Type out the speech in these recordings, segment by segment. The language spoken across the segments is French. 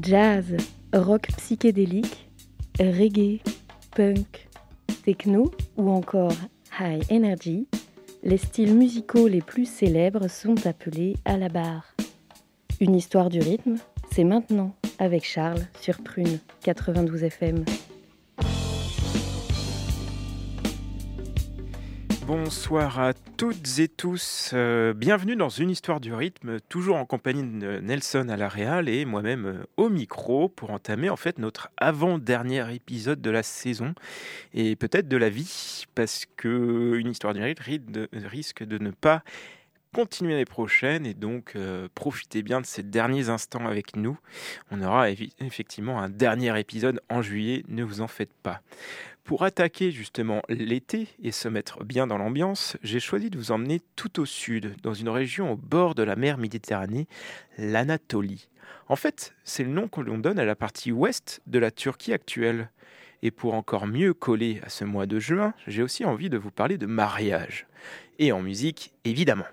Jazz, rock psychédélique, reggae, punk, techno ou encore high energy, les styles musicaux les plus célèbres sont appelés à la barre. Une histoire du rythme, c'est maintenant avec Charles sur Prune 92 FM. Bonsoir à toutes et tous. Euh, bienvenue dans une histoire du rythme, toujours en compagnie de Nelson à la Réal et moi-même euh, au micro pour entamer en fait notre avant-dernier épisode de la saison et peut-être de la vie parce que une histoire du rythme risque de ne pas continuer les prochaines et donc euh, profitez bien de ces derniers instants avec nous. On aura effectivement un dernier épisode en juillet, ne vous en faites pas. Pour attaquer justement l'été et se mettre bien dans l'ambiance, j'ai choisi de vous emmener tout au sud, dans une région au bord de la mer Méditerranée, l'Anatolie. En fait, c'est le nom que l'on donne à la partie ouest de la Turquie actuelle. Et pour encore mieux coller à ce mois de juin, j'ai aussi envie de vous parler de mariage. Et en musique, évidemment.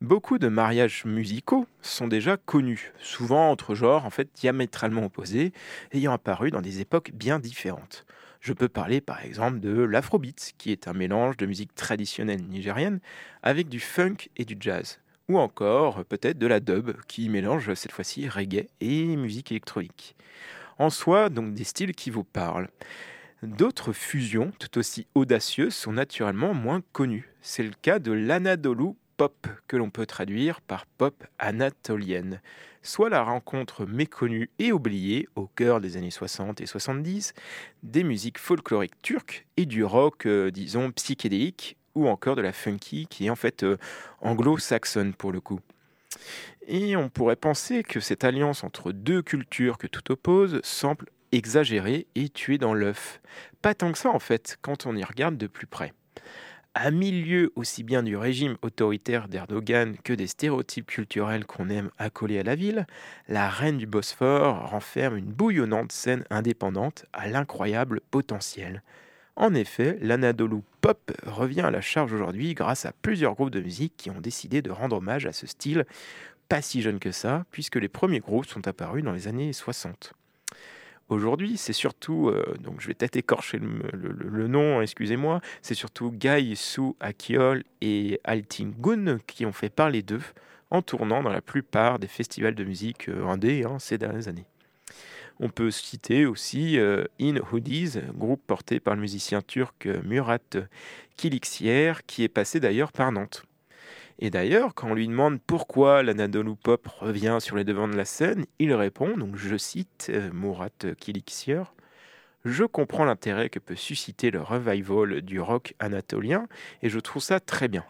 Beaucoup de mariages musicaux sont déjà connus, souvent entre genres en fait diamétralement opposés, ayant apparu dans des époques bien différentes. Je peux parler par exemple de l'afrobeat, qui est un mélange de musique traditionnelle nigérienne avec du funk et du jazz. Ou encore peut-être de la dub, qui mélange cette fois-ci reggae et musique électronique. En soi, donc des styles qui vous parlent. D'autres fusions, tout aussi audacieuses, sont naturellement moins connues. C'est le cas de l'Anadolu pop, que l'on peut traduire par pop anatolienne soit la rencontre méconnue et oubliée au cœur des années 60 et 70 des musiques folkloriques turques et du rock, euh, disons, psychédélique ou encore de la funky qui est en fait euh, anglo-saxonne pour le coup. Et on pourrait penser que cette alliance entre deux cultures que tout oppose semble exagérée et tuée dans l'œuf. Pas tant que ça en fait quand on y regarde de plus près à milieu aussi bien du régime autoritaire d'Erdogan que des stéréotypes culturels qu'on aime accoler à la ville, la reine du Bosphore renferme une bouillonnante scène indépendante à l'incroyable potentiel. En effet, l'Anadolu pop revient à la charge aujourd'hui grâce à plusieurs groupes de musique qui ont décidé de rendre hommage à ce style pas si jeune que ça, puisque les premiers groupes sont apparus dans les années 60. Aujourd'hui, c'est surtout, euh, donc je vais peut-être écorcher le, nom, excusez-moi, c'est surtout Guy Su Akiol et Altin Gun qui ont fait parler d'eux en tournant dans la plupart des festivals de musique euh, indé hein, ces dernières années. On peut citer aussi euh, In Hoodies, groupe porté par le musicien turc Murat Kiliksier, qui est passé d'ailleurs par Nantes. Et d'ailleurs, quand on lui demande pourquoi l'Anadolu Pop revient sur les devants de la scène, il répond, donc je cite euh, Murat je comprends l'intérêt que peut susciter le revival du rock anatolien et je trouve ça très bien.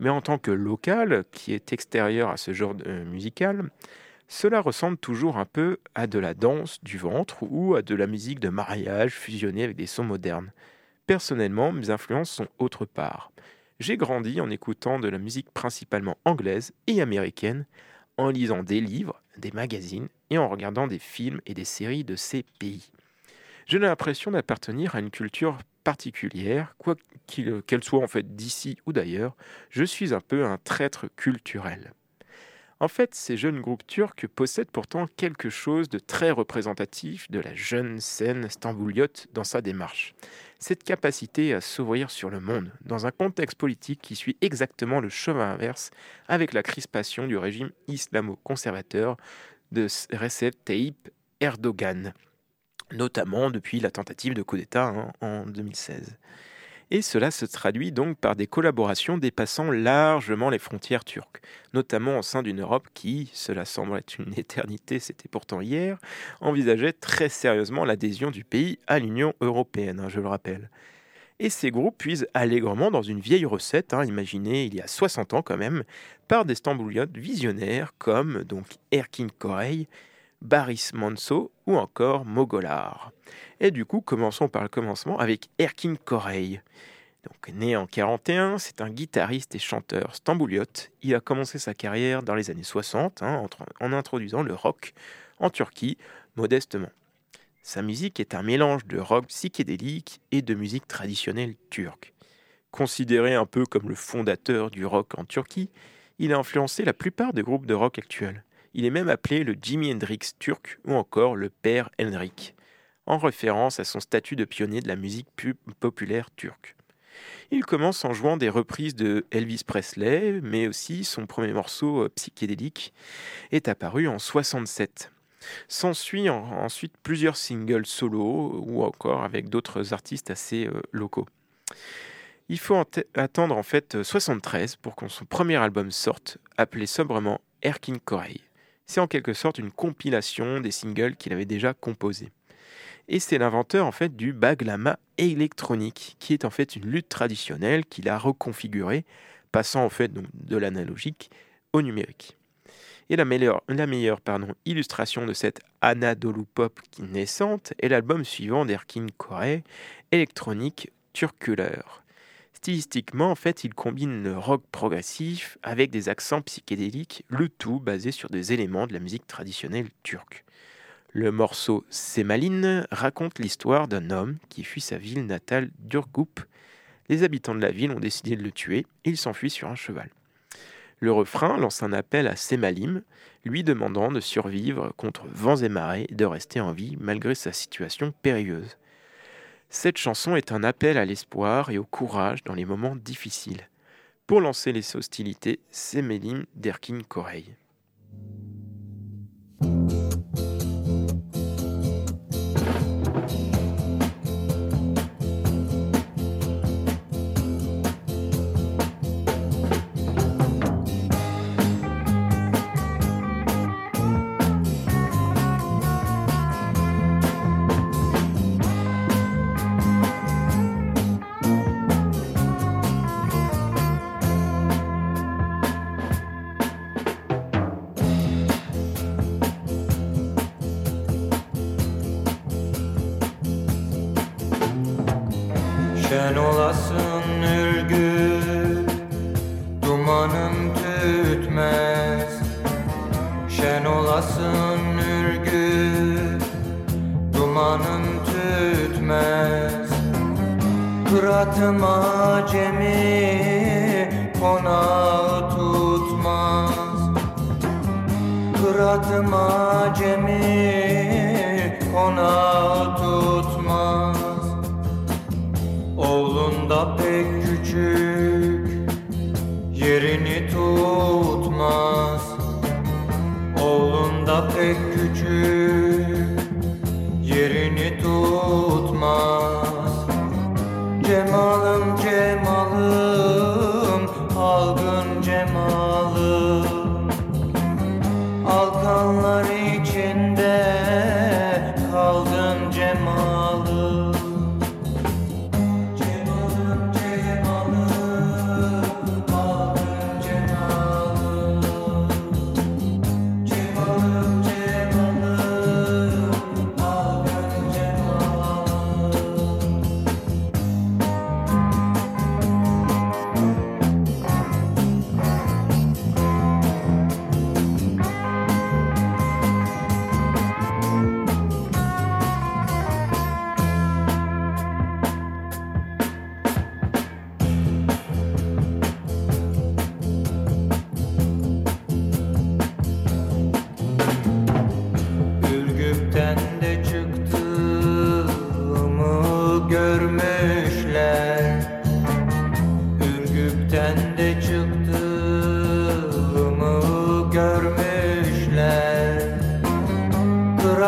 Mais en tant que local, qui est extérieur à ce genre de musical, cela ressemble toujours un peu à de la danse du ventre ou à de la musique de mariage fusionnée avec des sons modernes. Personnellement, mes influences sont autre part. J'ai grandi en écoutant de la musique principalement anglaise et américaine, en lisant des livres, des magazines et en regardant des films et des séries de ces pays. J'ai l'impression d'appartenir à une culture particulière, quoi qu'elle soit en fait d'ici ou d'ailleurs, je suis un peu un traître culturel. En fait, ces jeunes groupes turcs possèdent pourtant quelque chose de très représentatif de la jeune scène stambouliote dans sa démarche. Cette capacité à s'ouvrir sur le monde, dans un contexte politique qui suit exactement le chemin inverse avec la crispation du régime islamo-conservateur de Recep Tayyip Erdogan, notamment depuis la tentative de coup d'État hein, en 2016 et cela se traduit donc par des collaborations dépassant largement les frontières turques, notamment au sein d'une Europe qui, cela semble être une éternité, c'était pourtant hier, envisageait très sérieusement l'adhésion du pays à l'Union européenne, hein, je le rappelle. Et ces groupes puisent allègrement dans une vieille recette, hein, imaginée il y a 60 ans quand même, par des stambouliotes visionnaires comme donc Erkin Korey, Baris Manso ou encore Mogolar. Et du coup, commençons par le commencement avec Erkin Korey. Né en 41, c'est un guitariste et chanteur stambouliote. Il a commencé sa carrière dans les années 60 hein, en, introduisant le rock en Turquie modestement. Sa musique est un mélange de rock psychédélique et de musique traditionnelle turque. Considéré un peu comme le fondateur du rock en Turquie, il a influencé la plupart des groupes de rock actuels. Il est même appelé le Jimi Hendrix turc ou encore le Père Henrik, en référence à son statut de pionnier de la musique populaire turque. Il commence en jouant des reprises de Elvis Presley, mais aussi son premier morceau euh, psychédélique est apparu en 67. S'ensuit ensuite plusieurs singles solo ou encore avec d'autres artistes assez euh, locaux. Il faut attendre en fait 73 pour que son premier album sorte, appelé sobrement Erkin Korey. C'est en quelque sorte une compilation des singles qu'il avait déjà composés. Et c'est l'inventeur en fait du baglama électronique, qui est en fait une lutte traditionnelle qu'il a reconfigurée, passant en fait de l'analogique au numérique. Et la meilleure, illustration de cette Anadolu Pop naissante est l'album suivant d'Erkin Koray, Électronique Turculeur. Stylistiquement, en fait, il combine le rock progressif avec des accents psychédéliques, le tout basé sur des éléments de la musique traditionnelle turque. Le morceau Semaline raconte l'histoire d'un homme qui fuit sa ville natale d'Urgup. Les habitants de la ville ont décidé de le tuer et il s'enfuit sur un cheval. Le refrain lance un appel à Semalim, lui demandant de survivre contre vents et marées et de rester en vie malgré sa situation périlleuse. Cette chanson est un appel à l'espoir et au courage dans les moments difficiles. Pour lancer les hostilités, Semalim d'Erkin Sen olasın ürgü Dumanım tütmez. Şen olasın ürgü Dumanım tütmez. Kıratıma cemi Konağı tutmaz. Kıratıma cemi Konağı Senhor.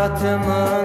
hayatımı.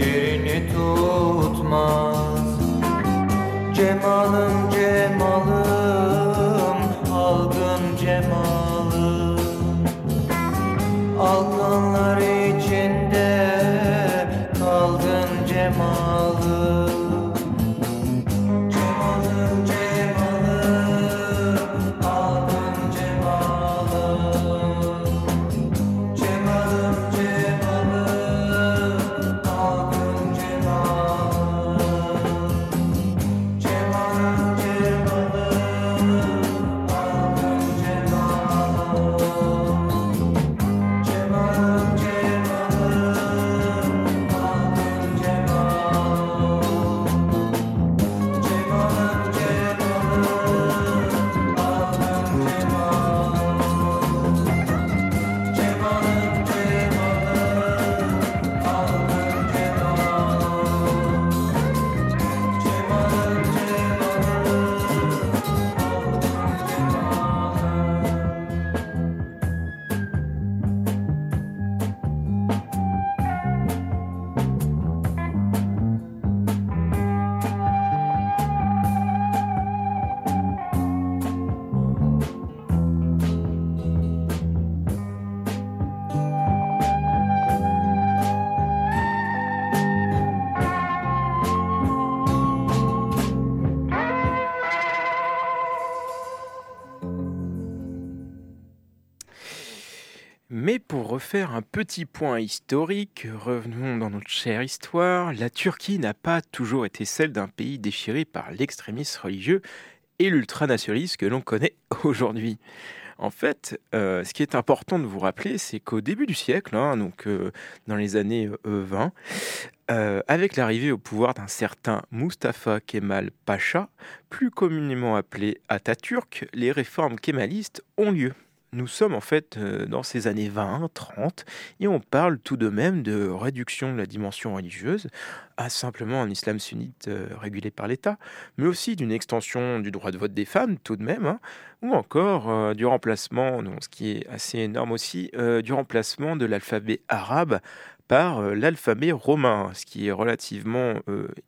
Yerini tutmaz. Cemalım Refaire un petit point historique, revenons dans notre chère histoire. La Turquie n'a pas toujours été celle d'un pays déchiré par l'extrémisme religieux et l'ultranationalisme que l'on connaît aujourd'hui. En fait, euh, ce qui est important de vous rappeler, c'est qu'au début du siècle, hein, donc euh, dans les années euh, 20, euh, avec l'arrivée au pouvoir d'un certain Mustafa Kemal Pacha, plus communément appelé Atatürk, les réformes kémalistes ont lieu. Nous sommes en fait euh, dans ces années 20, 30, et on parle tout de même de réduction de la dimension religieuse à simplement un islam sunnite euh, régulé par l'État, mais aussi d'une extension du droit de vote des femmes tout de même, hein, ou encore euh, du remplacement, ce qui est assez énorme aussi, du remplacement de l'alphabet arabe par l'alphabet romain, ce qui est relativement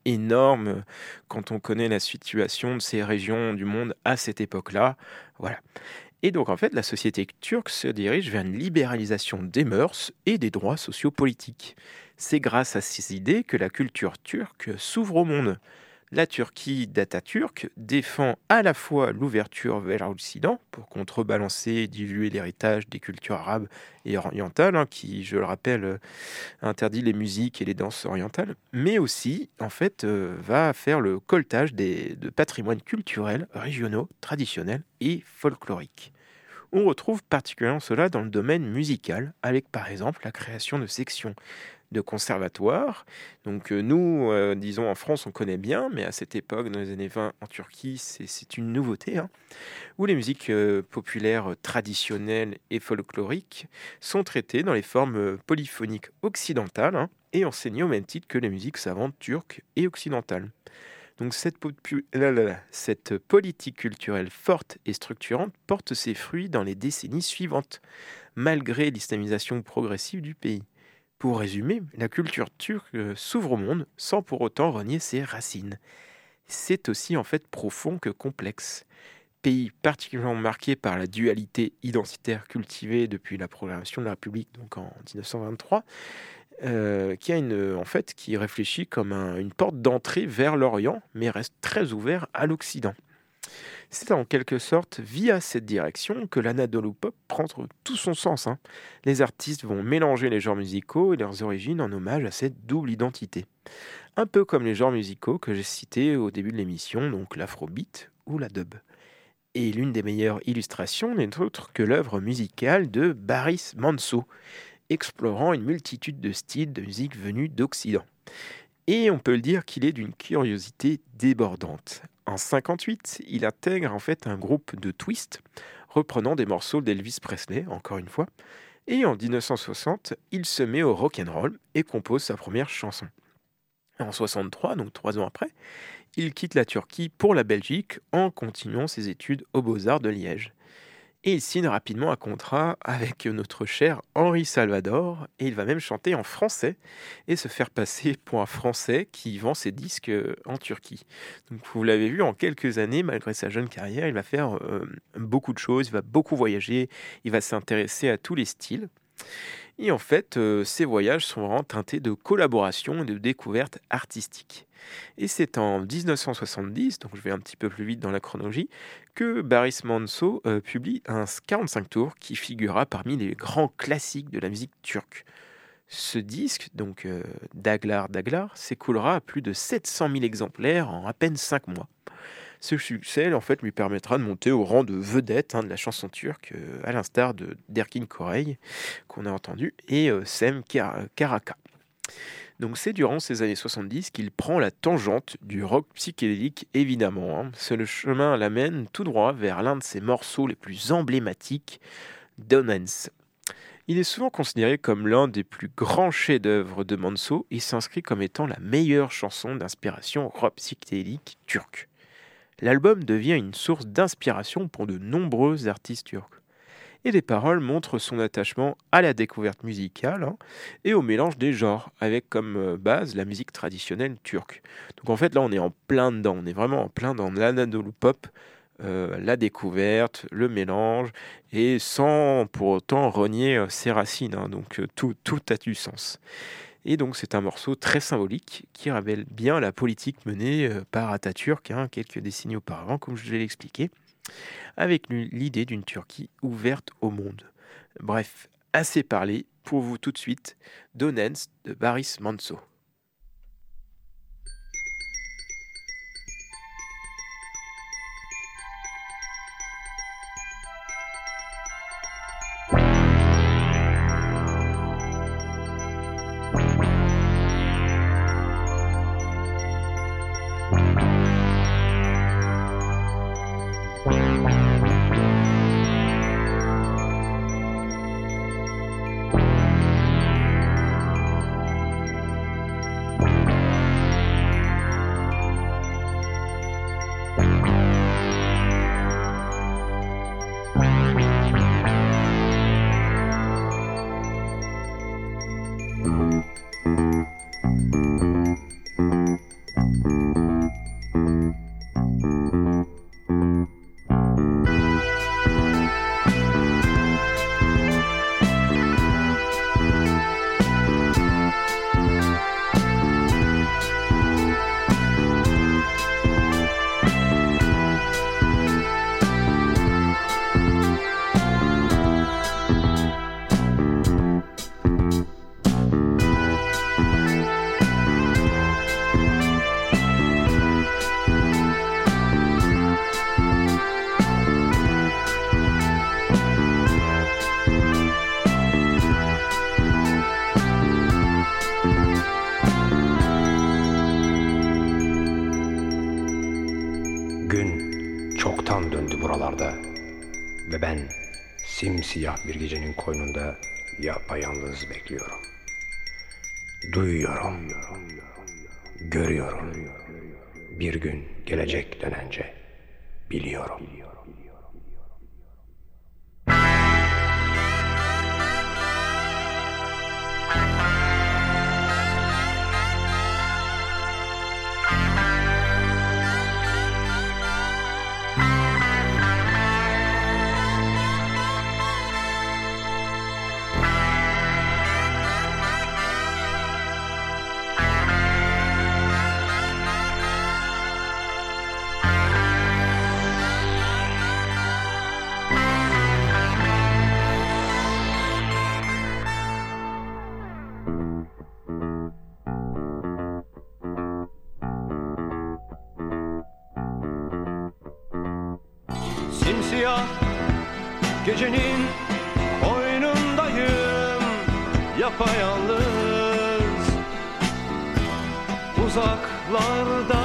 énorme quand on connaît la situation de ces régions du monde à cette époque-là. Voilà. Et donc en fait, la société turque se dirige vers une libéralisation des mœurs et des droits sociopolitiques. C'est grâce à ces idées que la culture turque s'ouvre au monde. La Turquie d'Atatürk défend à la fois l'ouverture vers l'Occident pour contrebalancer et diluer l'héritage des cultures arabes et orientales, hein, qui, je le rappelle, euh, interdit les musiques et les danses orientales, mais aussi, en fait, euh, va faire le coltage des, de patrimoines culturels, régionaux, traditionnels et folkloriques. On retrouve particulièrement cela dans le domaine musical, avec par exemple la création de sections de conservatoires. Donc euh, nous, euh, disons en France, on connaît bien, mais à cette époque, dans les années 20, en Turquie, c'est- une nouveauté, hein, où les musiques euh, populaires traditionnelles et folkloriques sont traitées dans les formes polyphoniques occidentales hein, et enseignées au même titre que les musiques savantes turques et occidentales. Donc cette, cette politique culturelle forte et structurante porte ses fruits dans les décennies suivantes, malgré l'islamisation progressive du pays. Pour résumer, la culture turque euh, s'ouvre au monde sans pour autant renier ses racines. C'est aussi en fait profond que complexe. Pays particulièrement marqué par la dualité identitaire cultivée depuis la proclamation de la République en 1923, euh, qui a une en fait qui réfléchit comme un- une porte d'entrée vers l'Orient, mais reste très ouvert à l'Occident. C'est en quelque sorte via cette direction que l'anadolu pop prend tout son sens. hein. Les artistes vont mélanger les genres musicaux et leurs origines en hommage à cette double identité. Un peu comme les genres musicaux que j'ai cités au début de l'émission, donc l'afrobeat ou la dub. Et l'une des meilleures illustrations n'est autre que l'œuvre musicale de Baris Manso, explorant une multitude de styles de musique venus d'Occident. Et on peut le dire qu'il est d'une curiosité débordante. En 58, il intègre en fait un groupe de twist reprenant des morceaux d'Elvis Presley, encore une fois. Et en 1960, il se met au rock and roll et compose sa première chanson. En 63, donc trois ans après, il quitte la Turquie pour la Belgique en continuant ses études aux Beaux-Arts de Liège. Et il signe rapidement un contrat avec notre cher Henri Salvador, et il va même chanter en français et se faire passer pour un Français qui vend ses disques euh, en Turquie. Donc vous l'avez vu, en quelques années, malgré sa jeune carrière, il va faire euh, beaucoup de choses, il va beaucoup voyager, il va s'intéresser à tous les styles. Et en fait, euh, ces voyages sont vraiment teintés de collaboration et de découvertes artistiques. Et c'est en 1970, donc je vais un petit peu plus vite dans la chronologie, que Baris Manso euh, publie un 45 tours qui figurera parmi les grands classiques de la musique turque. Ce disque, donc euh, Daglar Daglar, s'écoulera à plus de 700 000 exemplaires en à peine 5 mois. Ce succès, en fait, lui permettra de monter au rang de vedette hein, de la chanson turque, euh, à l'instar de Derkin Korey, qu'on a entendu, et Sem Kar- Karaka. Donc c'est durant ces années 70 qu'il prend la tangente du rock psychédélique, évidemment. hein. Le chemin l'amène tout droit vers l'un de ses morceaux les plus emblématiques, Donance. Il est souvent considéré comme l'un des plus grands chefs-d'œuvre de Manso et s'inscrit comme étant la meilleure chanson d'inspiration rock psychédélique turque. L'album devient une source d'inspiration pour de nombreux artistes turcs. Et les paroles montrent son attachement à la découverte musicale hein, et au mélange des genres, avec comme euh, base la musique traditionnelle turque. Donc en fait là on est en plein dedans, on est vraiment en plein dans l'anadolu pop, euh, la découverte, le mélange, et sans pour autant renier euh, ses racines. hein. donc tout, a du sens. Et donc c'est un morceau très symbolique qui révèle bien la politique menée par Atatürk hein, quelques décennies auparavant, comme je l'ai expliqué, avec l'idée d'une Turquie ouverte au monde. Bref, assez parlé, pour vous tout de suite, Donens de Baris Manso. Simsiyah bir gecenin koynunda yapayalnız bekliyorum. Duyuyorum, görüyorum. Bir gün gelecek dönence Yapayalnız. Uzaklarda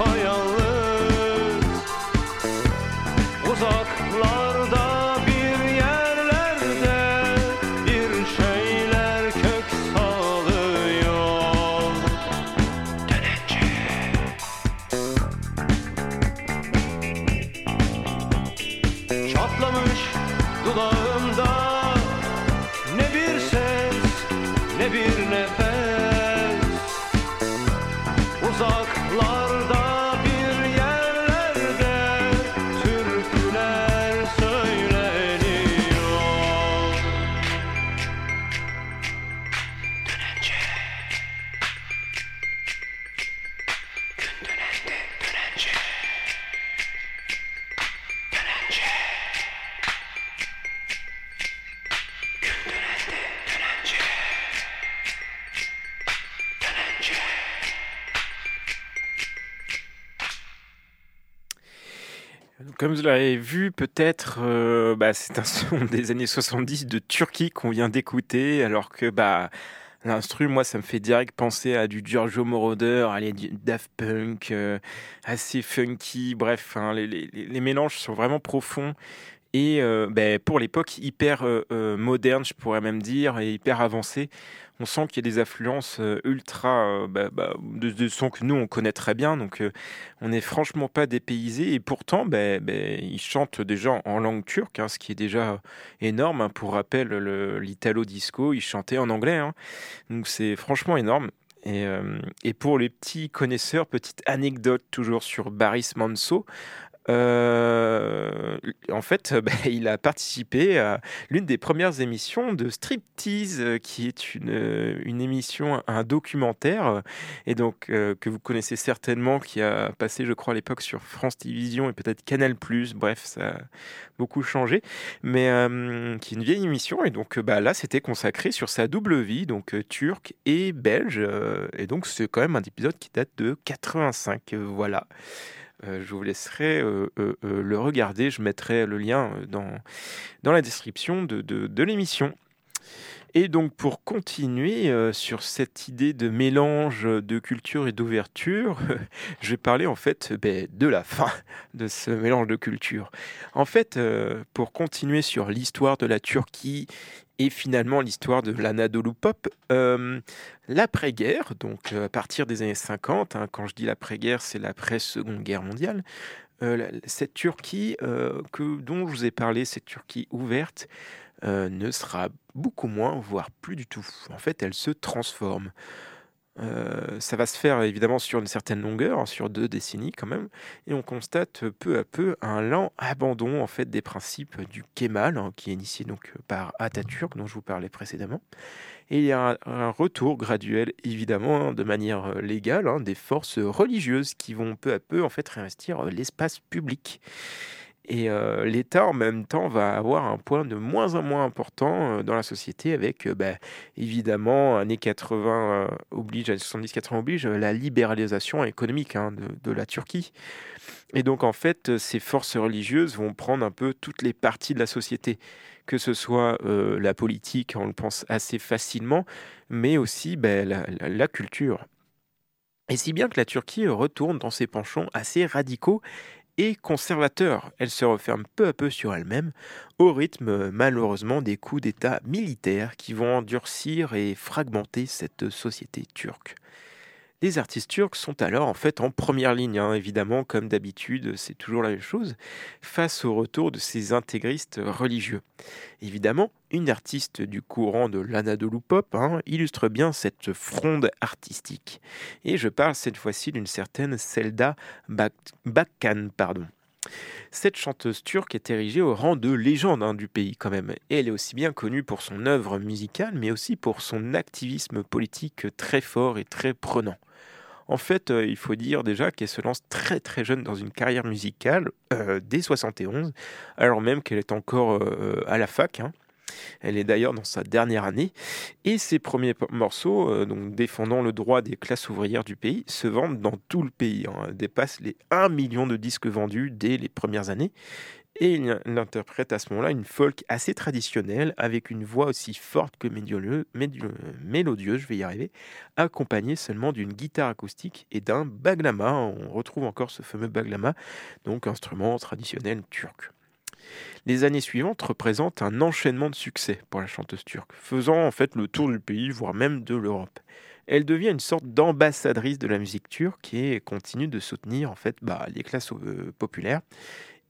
apayanlı l'avez vu, peut-être, euh, bah, c'est un son des années 70 de Turquie qu'on vient d'écouter, alors que bah, l'instru, moi, ça me fait direct penser à du Giorgio Moroder, à du Daft Punk, euh, assez funky, bref, hein, les, les- les mélanges sont vraiment profonds. Et euh, bah, pour l'époque, hyper euh, euh, moderne, je pourrais même dire, et hyper avancé. On sent qu'il y a des influences euh, ultra bah, bah, de, de sons que nous on connaît très bien, donc on n'est franchement pas dépaysé. Et pourtant, ils chantent déjà en langue turque, hein, ce qui est déjà énorme. hein. Pour rappel, l'italo disco, ils chantaient en anglais, hein. donc c'est franchement énorme. Et, et pour les petits connaisseurs, petite anecdote toujours sur Baris Manso. Euh, en fait, bah, il a participé à l'une des premières émissions de Striptease, euh, qui est une, euh, une émission, un documentaire, et donc que vous connaissez certainement, qui a passé, je crois, à l'époque sur France Télévisions et peut-être Canal+. Bref, ça a beaucoup changé, mais qui est une vieille émission, et donc bah, là, c'était consacré sur sa double vie, donc turque et belge, et donc c'est quand même un épisode qui date de 85, euh, voilà. Euh, je vous laisserai euh, euh, euh, le regarder. Je mettrai le lien euh, dans, dans la description de, de- l'émission. Et donc pour continuer euh, sur cette idée de mélange de culture et d'ouverture, je vais parler en fait ben, de la fin de ce mélange de culture. En fait, euh, pour continuer sur l'histoire de la Turquie et finalement l'histoire de l'Anadolu Pop, euh, l'après-guerre, donc euh, à partir des années 50, hein, quand je dis l'après-guerre, c'est l'après-seconde guerre mondiale, euh, cette Turquie que, dont je vous ai parlé, cette Turquie ouverte, ne sera beaucoup moins, voire plus du tout. En fait, elle se transforme. Euh, ça va se faire évidemment sur une certaine longueur, sur deux décennies quand même, et on constate peu à peu un lent abandon en fait des principes du Kemal, hein, qui est initié donc par Atatürk, dont je vous parlais précédemment. Et il y a un, retour graduel, évidemment, hein, de manière euh, légale, hein, des forces religieuses qui vont peu à peu en fait réinvestir euh, l'espace public. Et euh, l'État, en même temps, va avoir un point de moins en moins important euh, dans la société avec, euh, bah, évidemment, années 80 euh, oblige, années 70-80 oblige, la libéralisation économique hein, de, la Turquie. Et donc, en fait, ces forces religieuses vont prendre un peu toutes les parties de la société, que ce soit la politique, on le pense assez facilement, mais aussi bah, la culture. Et si bien que la Turquie retourne dans ses penchants assez radicaux et conservateurs. Elle se referme peu à peu sur elle-même, au rythme malheureusement des coups d'État militaires qui vont endurcir et fragmenter cette société turque. Les artistes turcs sont alors en fait en première ligne, hein, évidemment, comme d'habitude, c'est toujours la même chose, face au retour de ces intégristes religieux. Évidemment, une artiste du courant de l'Anadolu Pop hein, illustre bien cette fronde artistique. Et je parle cette fois-ci d'une certaine Selda Bak- Bakkan. Cette chanteuse turque est érigée au rang de légende hein, du pays quand même. Et elle est aussi bien connue pour son œuvre musicale, mais aussi pour son activisme politique très fort et très prenant. En fait, euh, il faut dire déjà qu'elle se lance très très jeune dans une carrière musicale, euh, dès 71, alors même qu'elle est encore euh, à la fac. hein. Elle est d'ailleurs dans sa dernière année. Et ses premiers morceaux, donc défendant le droit des classes ouvrières du pays, se vendent dans tout le pays. hein. Elle dépasse les 1 million de disques vendus dès les premières années. Et il interprète à ce moment-là une folk assez traditionnelle, avec une voix aussi forte que médio- mélodieuse, je vais y arriver, accompagnée seulement d'une guitare acoustique et d'un baglama. On retrouve encore ce fameux baglama, donc instrument traditionnel turc. Les années suivantes représentent un enchaînement de succès pour la chanteuse turque, faisant en fait le tour du pays, voire même de l'Europe. Elle devient une sorte d'ambassadrice de la musique turque et continue de soutenir en fait bah, les classes euh, populaires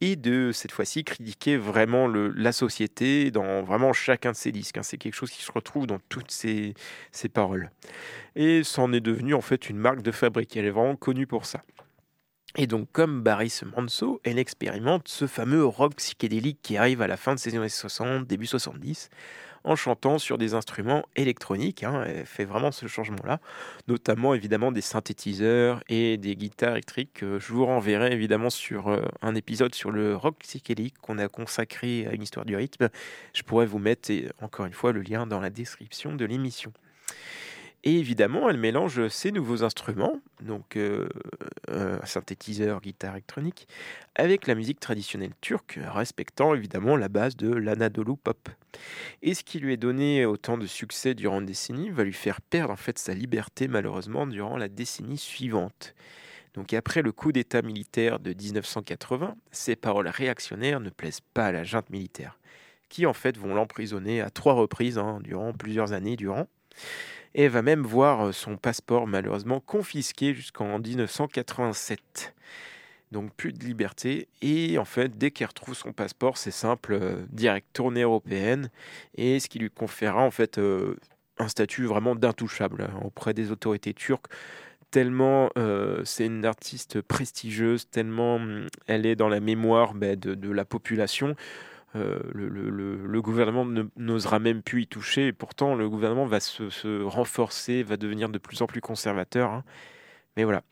et de cette fois-ci critiquer vraiment la société dans vraiment chacun de ses disques. hein. C'est quelque chose qui se retrouve dans toutes ses, ses paroles. Et c'en est devenu en fait une marque de fabrique. Elle est vraiment connue pour ça. Et donc, comme Baris Manso, elle expérimente ce fameux rock psychédélique qui arrive à la fin de ces années 60, début 70, en chantant sur des instruments électroniques. hein. Elle fait vraiment ce changement-là, notamment évidemment des synthétiseurs et des guitares électriques. Euh, Je vous renverrai évidemment sur euh, un épisode sur le rock psychédélique qu'on a consacré à une histoire du rythme. Je pourrais vous mettre, et encore une fois, le lien dans la description de l'émission. Et évidemment, elle mélange ces nouveaux instruments, donc euh, euh, synthétiseur, guitare électronique, avec la musique traditionnelle turque, respectant évidemment la base de l'Anadolu Pop. Et ce qui lui est donné autant de succès durant une décennie va lui faire perdre en fait sa liberté malheureusement durant la décennie suivante. Donc après le coup d'État militaire de 1980, ses paroles réactionnaires ne plaisent pas à la junte militaire, qui en fait vont l'emprisonner à trois reprises hein, durant plusieurs années durant et va même voir son passeport malheureusement confisqué jusqu'en 1987. Donc plus de liberté et en fait dès qu'il retrouve son passeport c'est simple, euh, direct tournée européenne et ce qui lui conférera en fait euh, un statut vraiment d'intouchable hein, auprès des autorités turques tellement euh, c'est une artiste prestigieuse, tellement hum, elle est dans la mémoire ben, de la population. Euh, le, le- le- gouvernement ne- n'osera même plus y toucher, et pourtant le gouvernement va se, se renforcer, va devenir de plus en plus conservateur. hein. Mais voilà.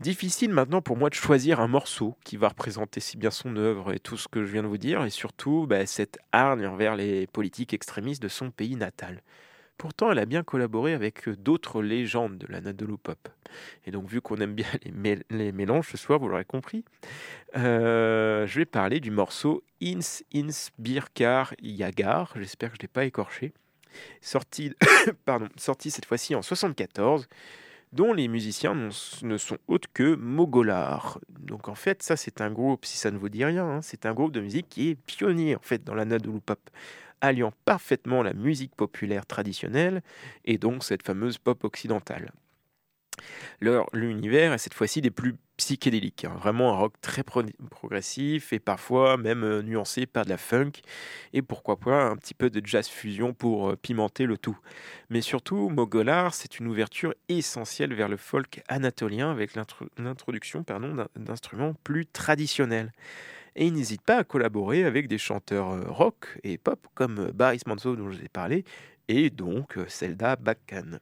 Difficile maintenant pour moi de choisir un morceau qui va représenter si bien son œuvre et tout ce que je viens de vous dire, et surtout bah, cette hargne envers les politiques extrémistes de son pays natal. Pourtant, elle a bien collaboré avec euh, d'autres légendes de l'Anadolu Pop. Et donc, vu qu'on aime bien les, mél- les mélanges ce soir, vous l'aurez compris, euh, je vais parler du morceau Ins Ins Birkar Yagar. J'espère que je ne l'ai pas écorché. Sorti, pardon, sorti cette fois-ci en 74 dont les musiciens ne sont autres que Mogolar. Donc en fait, ça c'est un groupe, si ça ne vous dit rien, hein, c'est un groupe de musique qui est pionnier en fait dans la Nadolu Pop, alliant parfaitement la musique populaire traditionnelle et donc cette fameuse pop occidentale. Leur l'univers est cette fois-ci des plus psychédéliques, hein, vraiment un rock très pro- progressif et parfois même euh, nuancé par de la funk et pourquoi pas un petit peu de jazz fusion pour euh, pimenter le tout. Mais surtout, Mogolar, c'est une ouverture essentielle vers le folk anatolien avec l'intro- l'introduction d'instruments plus traditionnels. Et il n'hésite pas à collaborer avec des chanteurs euh, rock et pop comme euh, Baris Manzo dont je vous ai parlé et donc euh, Zelda Bakkan.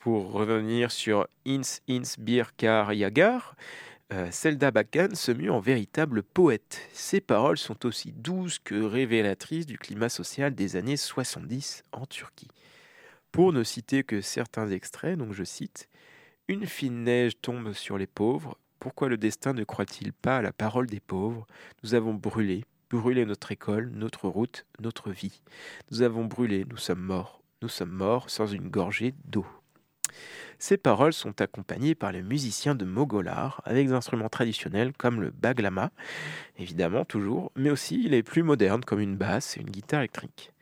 Pour revenir sur Ins Ins Birkar Yagar, euh, Zelda Bakkan se mue en véritable poète. Ses paroles sont aussi douces que révélatrices du climat social des années 70 en Turquie. Pour ne citer que certains extraits, donc je cite Une fine neige tombe sur les pauvres. Pourquoi le destin ne croit-il pas à la parole des pauvres? Nous avons brûlé, brûlé notre école, notre route, notre vie. Nous avons brûlé, nous sommes morts. Nous sommes morts sans une gorgée d'eau. Ces paroles sont accompagnées par les musiciens de Mogolar avec des instruments traditionnels comme le baglama, évidemment toujours, mais aussi les plus modernes comme une basse et une guitare électrique.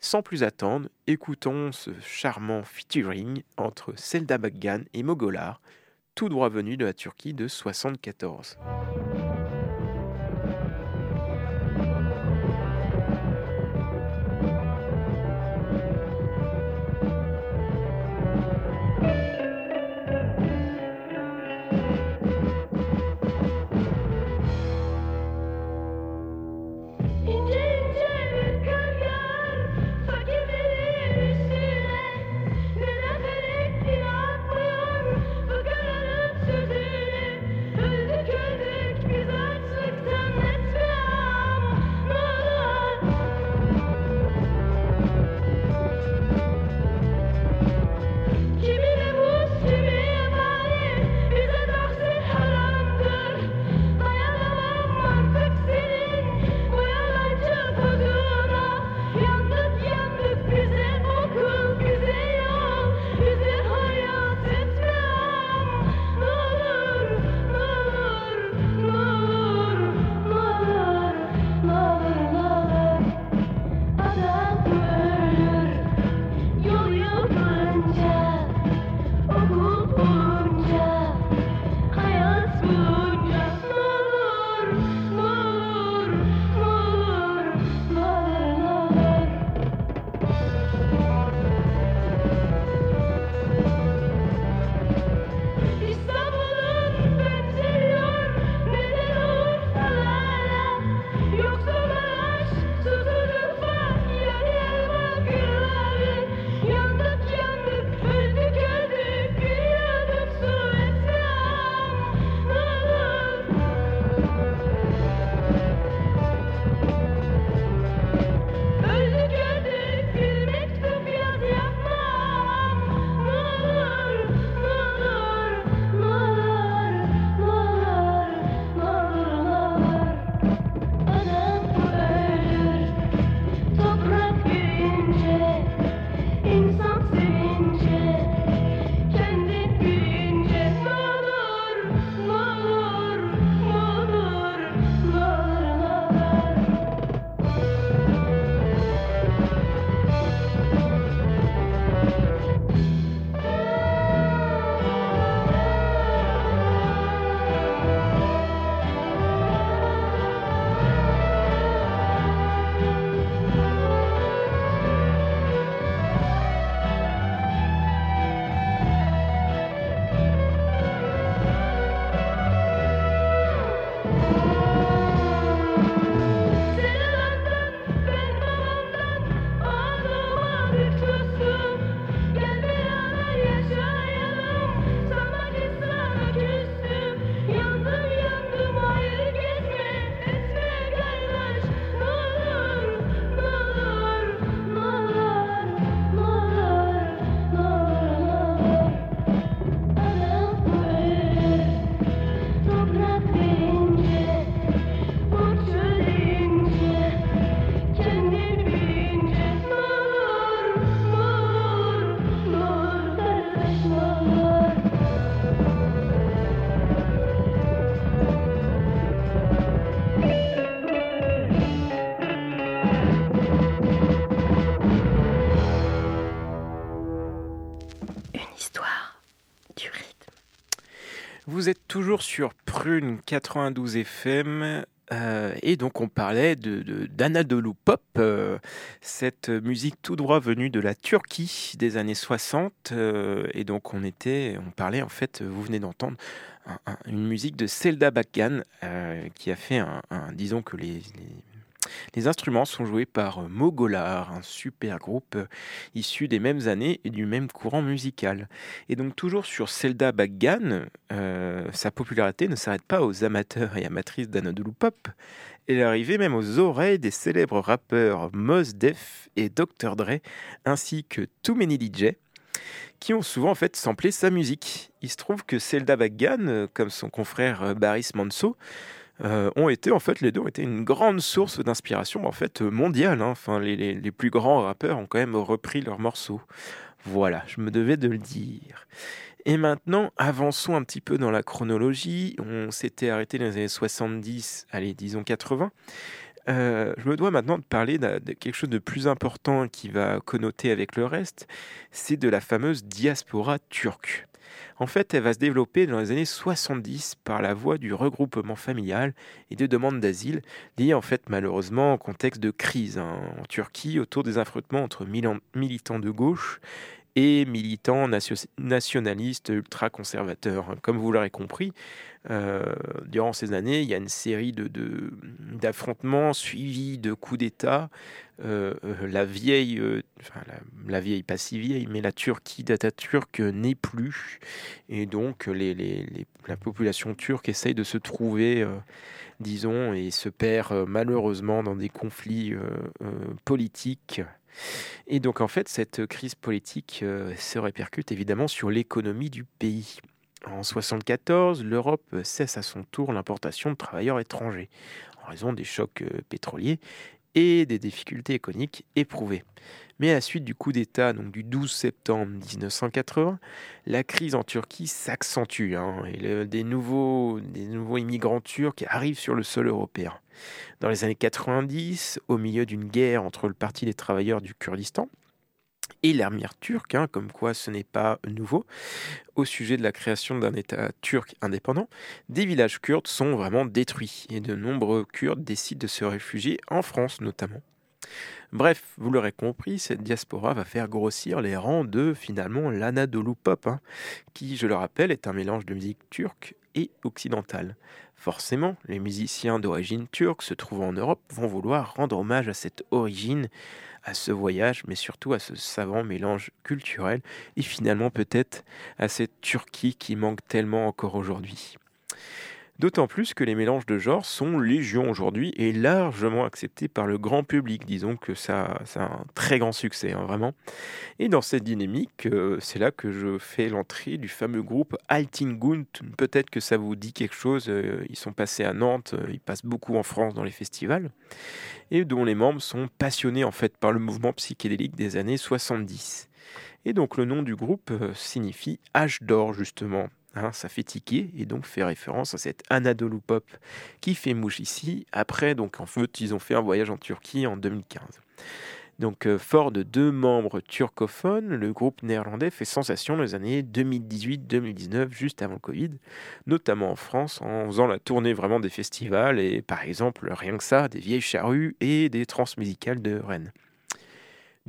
Sans plus attendre, écoutons ce charmant featuring entre Selda Baggan et Mogolar, tout droit venu de la Turquie de 74. Toujours sur Prune 92 FM. euh, et donc on parlait de, d'Anadolu Pop, euh, cette musique tout droit venue de la Turquie des années 60. euh, et donc on était, on parlait en fait, vous venez d'entendre un- un- une musique de Selda Bakkan qui a fait un, disons que les- les instruments sont joués par euh, Mogolar, un super groupe euh, issu des mêmes années et du même courant musical. Et donc toujours sur Selda Baggan, euh, sa popularité ne s'arrête pas aux amateurs et amatrices d'Anadolu Pop. Elle est arrivée même aux oreilles des célèbres rappeurs Mos Def et Dr. Dre, ainsi que Too Many DJ, qui ont souvent en fait samplé sa musique. Il se trouve que Selda Baggan, comme son confrère Baris Manso, euh, ont été en fait les deux ont été une grande source d'inspiration en fait mondiale. hein. Enfin, les, les- plus grands rappeurs ont quand même repris leurs morceaux. Voilà, je me devais de le dire. Et maintenant, avançons un petit peu dans la chronologie. On s'était arrêté dans les années 70, allez, disons 80. Euh, je me dois maintenant de parler de quelque chose de plus important qui va connoter avec le reste, c'est de la fameuse diaspora turque. En fait, elle va se développer dans les années 70 par la voie du regroupement familial et de demandes d'asile, liées en fait malheureusement au contexte de crise hein, en Turquie autour des affrontements entre militants de gauche et militants natio- nationalistes ultra-conservateurs. Comme vous l'aurez compris, euh, durant ces années, il y a une série de, de- d'affrontements suivis de coups d'État. Euh, euh, la vieille, euh, enfin la, la vieille, pas si vieille, mais la Turquie d'Atatürk n'est plus. Et donc, la population turque essaye de se trouver, disons, et se perd malheureusement dans des conflits politiques. Et donc, en fait, cette crise politique euh, se répercute évidemment sur l'économie du pays. En 1974, l'Europe cesse à son tour l'importation de travailleurs étrangers en raison des chocs euh, pétroliers et des difficultés économiques éprouvées. Mais à la suite du coup d'État du 12 septembre 1980, la crise en Turquie s'accentue hein, et le- des, nouveaux, des nouveaux immigrants turcs arrivent sur le sol européen. Dans les années 90, au milieu d'une guerre entre le Parti des travailleurs du Kurdistan et l'armée turque, hein, comme quoi ce n'est pas nouveau, au sujet de la création d'un État turc indépendant, des villages kurdes sont vraiment détruits et de nombreux Kurdes décident de se réfugier en France notamment. Bref, vous l'aurez compris, cette diaspora va faire grossir les rangs de finalement l'Anadolu Pop, hein, qui, je le rappelle, est un mélange de musique turque et occidentale. Forcément, les musiciens d'origine turque se trouvant en Europe vont vouloir rendre hommage à cette origine, à ce voyage, mais surtout à ce savant mélange culturel et finalement peut-être à cette Turquie qui manque tellement encore aujourd'hui. D'autant plus que les mélanges de genres sont légion aujourd'hui et largement acceptés par le grand public. Disons que ça, a un très grand succès, hein, vraiment. Et dans cette dynamique, euh, c'est là que je fais l'entrée du fameux groupe Altingunt. Peut-être que ça vous dit quelque chose. euh, ils sont passés à Nantes, euh, ils passent beaucoup en France dans les festivals, et dont les membres sont passionnés en fait par le mouvement psychédélique des années 70. Et donc le nom du groupe signifie âge d'or justement. Hein, ça fait tiquer et donc fait référence à cette Anadolu Pop qui fait mouche ici. Après, donc en fait, ils ont fait un voyage en Turquie en 2015. Donc, euh, fort de deux membres turcophones, le groupe néerlandais fait sensation les années 2018-2019, juste avant le Covid, notamment en France, en faisant la tournée vraiment des festivals et par exemple, rien que ça, des vieilles charrues et des transmusicales de Rennes.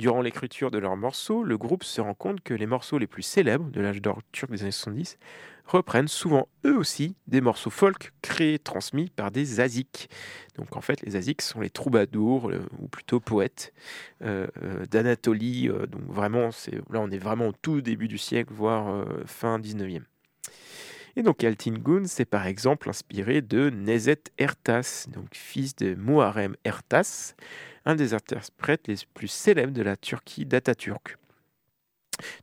Durant l'écriture de leurs morceaux, le groupe se rend compte que les morceaux les plus célèbres de l'âge d'or turc des années 70 reprennent souvent eux aussi des morceaux folk créés, transmis par des aziks. Donc en fait, les aziks sont les troubadours, euh, ou plutôt poètes, euh, euh, d'Anatolie. donc vraiment, là on est vraiment au tout début du siècle, voire fin 19e. Et donc Altingun s'est par exemple inspiré de Nezet Ertas, donc fils de Muharrem Ertas, un des interprètes les plus célèbres de la Turquie d'Atatürk.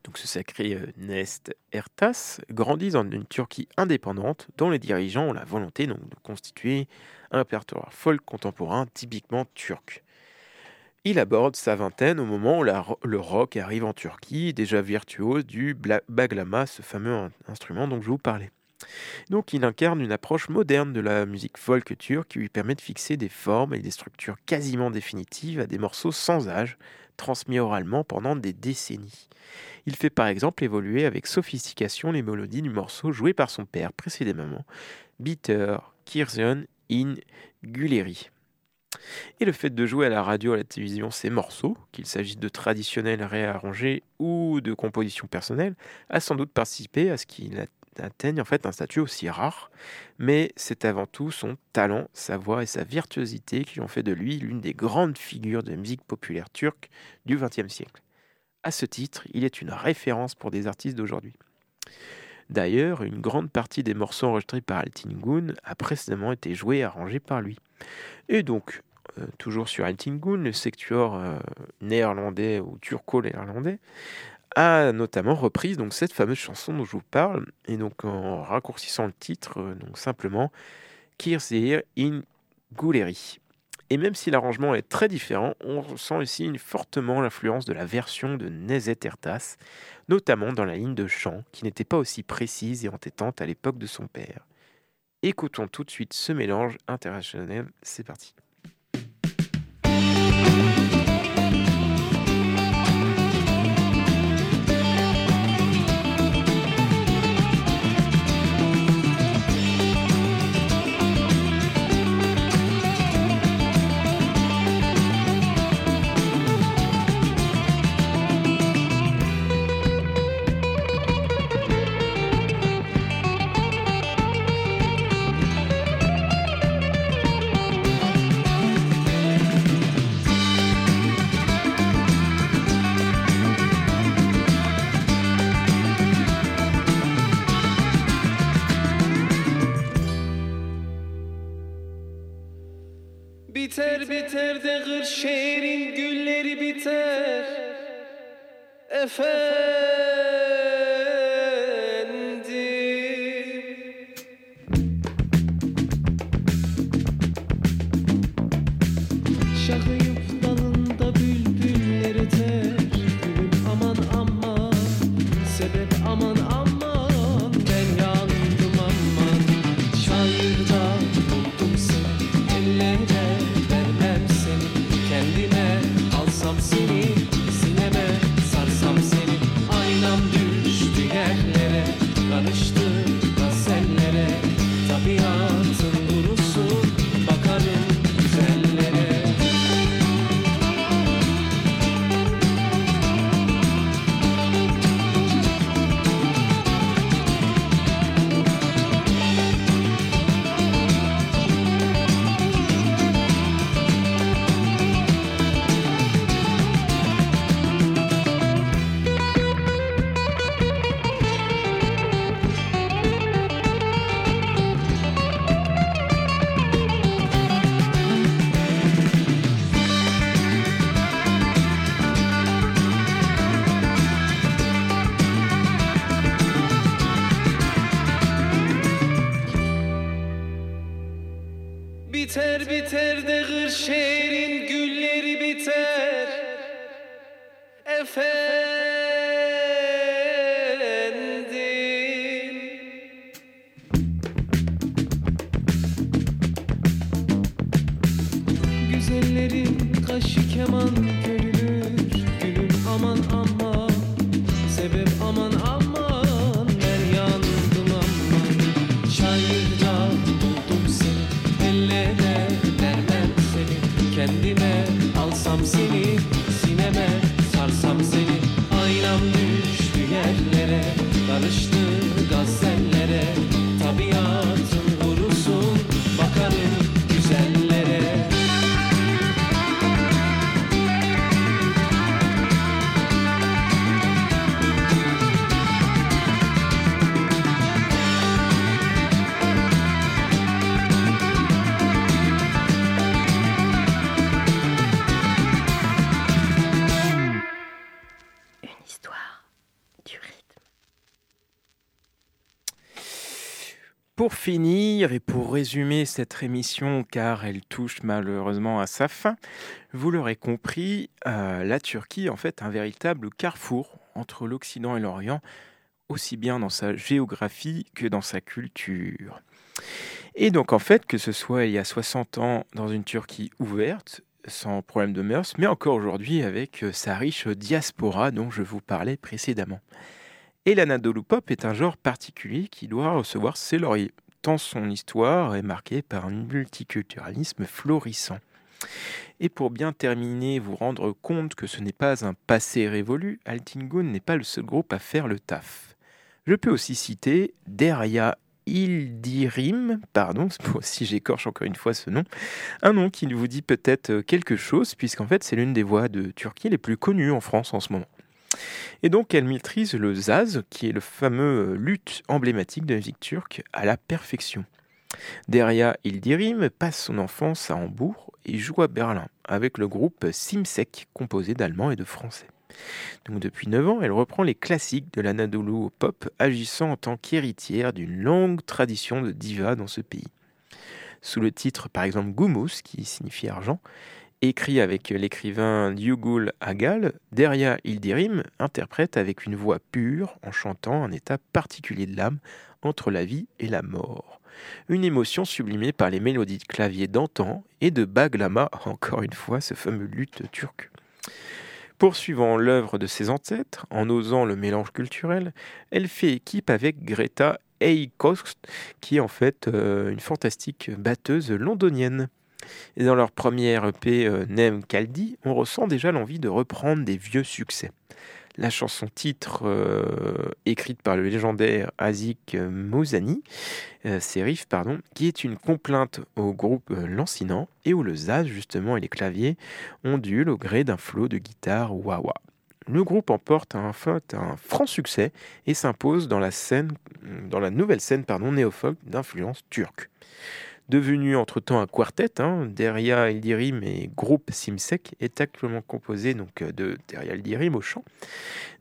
Donc ce sacré euh, Nest Ertas grandit dans une Turquie indépendante dont les dirigeants ont la volonté de constituer un répertoire folk contemporain typiquement turc. Il aborde sa vingtaine au moment où le rock arrive en Turquie, déjà virtuose du baglama, ce fameux in- instrument dont je vous parlais. Donc il incarne une approche moderne de la musique folk turque qui lui permet de fixer des formes et des structures quasiment définitives à des morceaux sans âge, transmis oralement pendant des décennies. Il fait par exemple évoluer avec sophistication les mélodies du morceau joué par son père précédemment, Bitter Kirzion in Guleri. Et le fait de jouer à la radio, à la télévision ces morceaux, qu'il s'agisse de traditionnels réarrangés ou de compositions personnelles, a sans doute participé à ce qu'il a- atteigne en fait un statut aussi rare. Mais c'est avant tout son talent, sa voix et sa virtuosité qui ont fait de lui l'une des grandes figures de musique populaire turque du XXe siècle. À ce titre, il est une référence pour des artistes d'aujourd'hui. D'ailleurs, une grande partie des morceaux enregistrés par Altingun a précédemment été joués et arrangés par lui. Et donc, euh, toujours sur Altingun, le secteur euh, néerlandais ou turco-néerlandais a notamment repris donc cette fameuse chanson dont je vous parle, et donc en raccourcissant le titre, euh, donc simplement Kirzir in Guleri. Et même si l'arrangement est très différent, on ressent ici fortement l'influence de la version de Nezet Ertas, notamment dans la ligne de chant, qui n'était pas aussi précise et entêtante à l'époque de son père. Écoutons tout de suite ce mélange international, c'est parti. Biter de Kırşehir'in gülleri biter. Efendim Et pour résumer cette émission, car elle touche malheureusement à sa fin, vous l'aurez compris, euh, la Turquie est en fait un véritable carrefour entre l'Occident et l'Orient, aussi bien dans sa géographie que dans sa culture. Et donc en fait, que ce soit il y a 60 ans dans une Turquie ouverte, sans problème de mœurs, mais encore aujourd'hui avec euh, sa riche diaspora dont je vous parlais précédemment. Et l'Anadolu Pop est un genre particulier qui doit recevoir ses lauriers, tant son histoire est marquée par un multiculturalisme florissant. Et pour bien terminer, vous rendre compte que ce n'est pas un passé révolu, Altingun n'est pas le seul groupe à faire le taf. Je peux aussi citer Derya Ildirim, pardon si j'écorche encore une fois ce nom, un nom qui vous dit peut-être quelque chose, puisqu'en fait c'est l'une des voix de Turquie les plus connues en France en ce moment. Et donc elle maîtrise le zaz, qui est le fameux euh, luth emblématique de la musique turque, à la perfection. Derya Ildirim passe son enfance à Hambourg et joue à Berlin avec le groupe Simsek, composé d'Allemands et de Français. Depuis 9 ans, elle reprend les classiques de l'Anadolu pop, agissant en tant qu'héritière d'une longue tradition de diva dans ce pays. Sous le titre par exemple Gumus, qui signifie argent, écrit avec l'écrivain Yugul Agal, Derya Ildirim interprète avec une voix pure en chantant un état particulier de l'âme entre la vie et la mort. Une émotion sublimée par les mélodies de clavier d'antan et de baglama, encore une fois ce fameux luth turc. Poursuivant l'œuvre de ses ancêtres, en osant le mélange culturel, elle fait équipe avec Greta Eikost, qui est en fait euh, une fantastique batteuse londonienne. Et dans leur première EP euh, Nem Kaldi, on ressent déjà l'envie de reprendre des vieux succès. La chanson titre, euh, écrite par le légendaire Azik Mouzani, euh, Serif, pardon, qui est une complainte au groupe lancinant et où le zaz justement et les claviers ondulent au gré d'un flot de guitare wah-wah. Le groupe emporte un, franc succès et s'impose dans la scène, dans la nouvelle scène néofolk d'influence turque. Devenu entre-temps un quartet, hein, Derya Ildirim et groupe Simsek est actuellement composé donc euh, de Derya Ildirim au chant,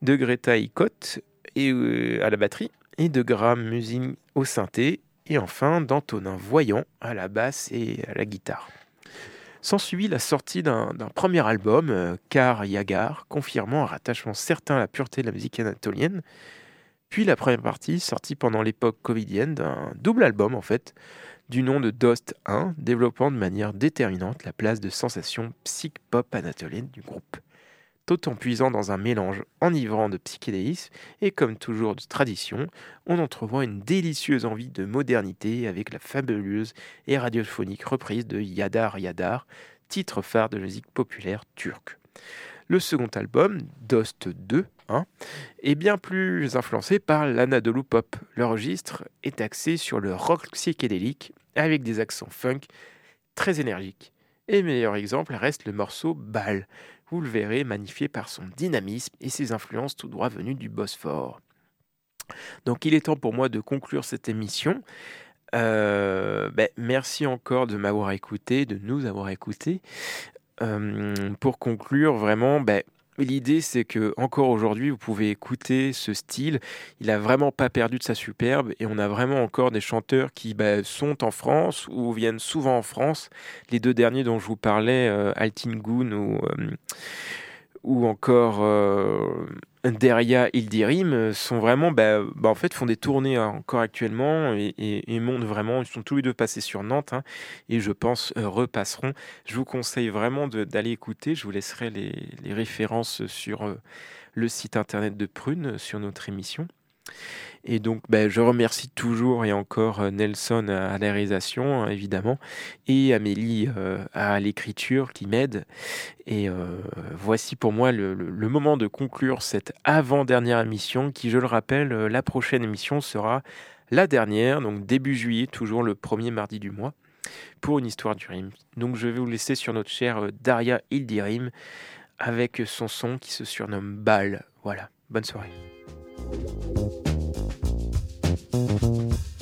de Greta Ikot et, euh, à la batterie et de Graham Musin au synthé et enfin d'Antonin Voyant à la basse et à la guitare. S'ensuit la sortie d'un premier album, euh, Kar Yagar, confirmant un rattachement certain à la pureté de la musique anatolienne, puis la première partie, sortie pendant l'époque covidienne, d'un double album en fait, du nom de Dost 1, développant de manière déterminante la place de sensation psych-pop anatolienne du groupe. Tout en puisant dans un mélange enivrant de psychédélisme et comme toujours de tradition, on entrevoit une délicieuse envie de modernité avec la fabuleuse et radiophonique reprise de Yadar Yadar, titre phare de musique populaire turque. Le second album, Dost 2, hein, est bien plus influencé par l'Anadolu Pop. Le registre est axé sur le rock psychédélique avec des accents funk très énergiques. Et meilleur exemple reste le morceau Bal. Vous le verrez magnifié par son dynamisme et ses influences tout droit venues du Bosphore. Donc il est temps pour moi de conclure cette émission. Euh, ben, merci encore de m'avoir écouté, de nous avoir écoutés. Euh, pour conclure, vraiment, ben, l'idée c'est que encore aujourd'hui, vous pouvez écouter ce style. Il a vraiment pas perdu de sa superbe et on a vraiment encore des chanteurs qui ben, sont en France ou viennent souvent en France. Les deux derniers dont je vous parlais, euh, Altingun ou euh, ou encore euh, Derya Ildirim euh, sont vraiment, bah, bah, en fait, font des tournées hein, encore actuellement et, montent vraiment. Ils sont tous les deux passés sur Nantes hein, et je pense euh, repasseront. Je vous conseille vraiment d'aller écouter. Je vous laisserai les, références sur le site internet de Prune sur notre émission. Et donc, bah, je remercie toujours et encore euh, Nelson à la réalisation, hein, évidemment, et Amélie euh, à l'écriture qui m'aide. Et euh, voici pour moi le, moment de conclure cette avant-dernière émission qui, je le rappelle, la prochaine émission sera la dernière, donc début juillet, toujours le premier mardi du mois, pour une histoire du rime. Donc je vais vous laisser sur notre chère Daria Ildirim avec son son qui se surnomme Bal. Voilà, bonne soirée. Thank you.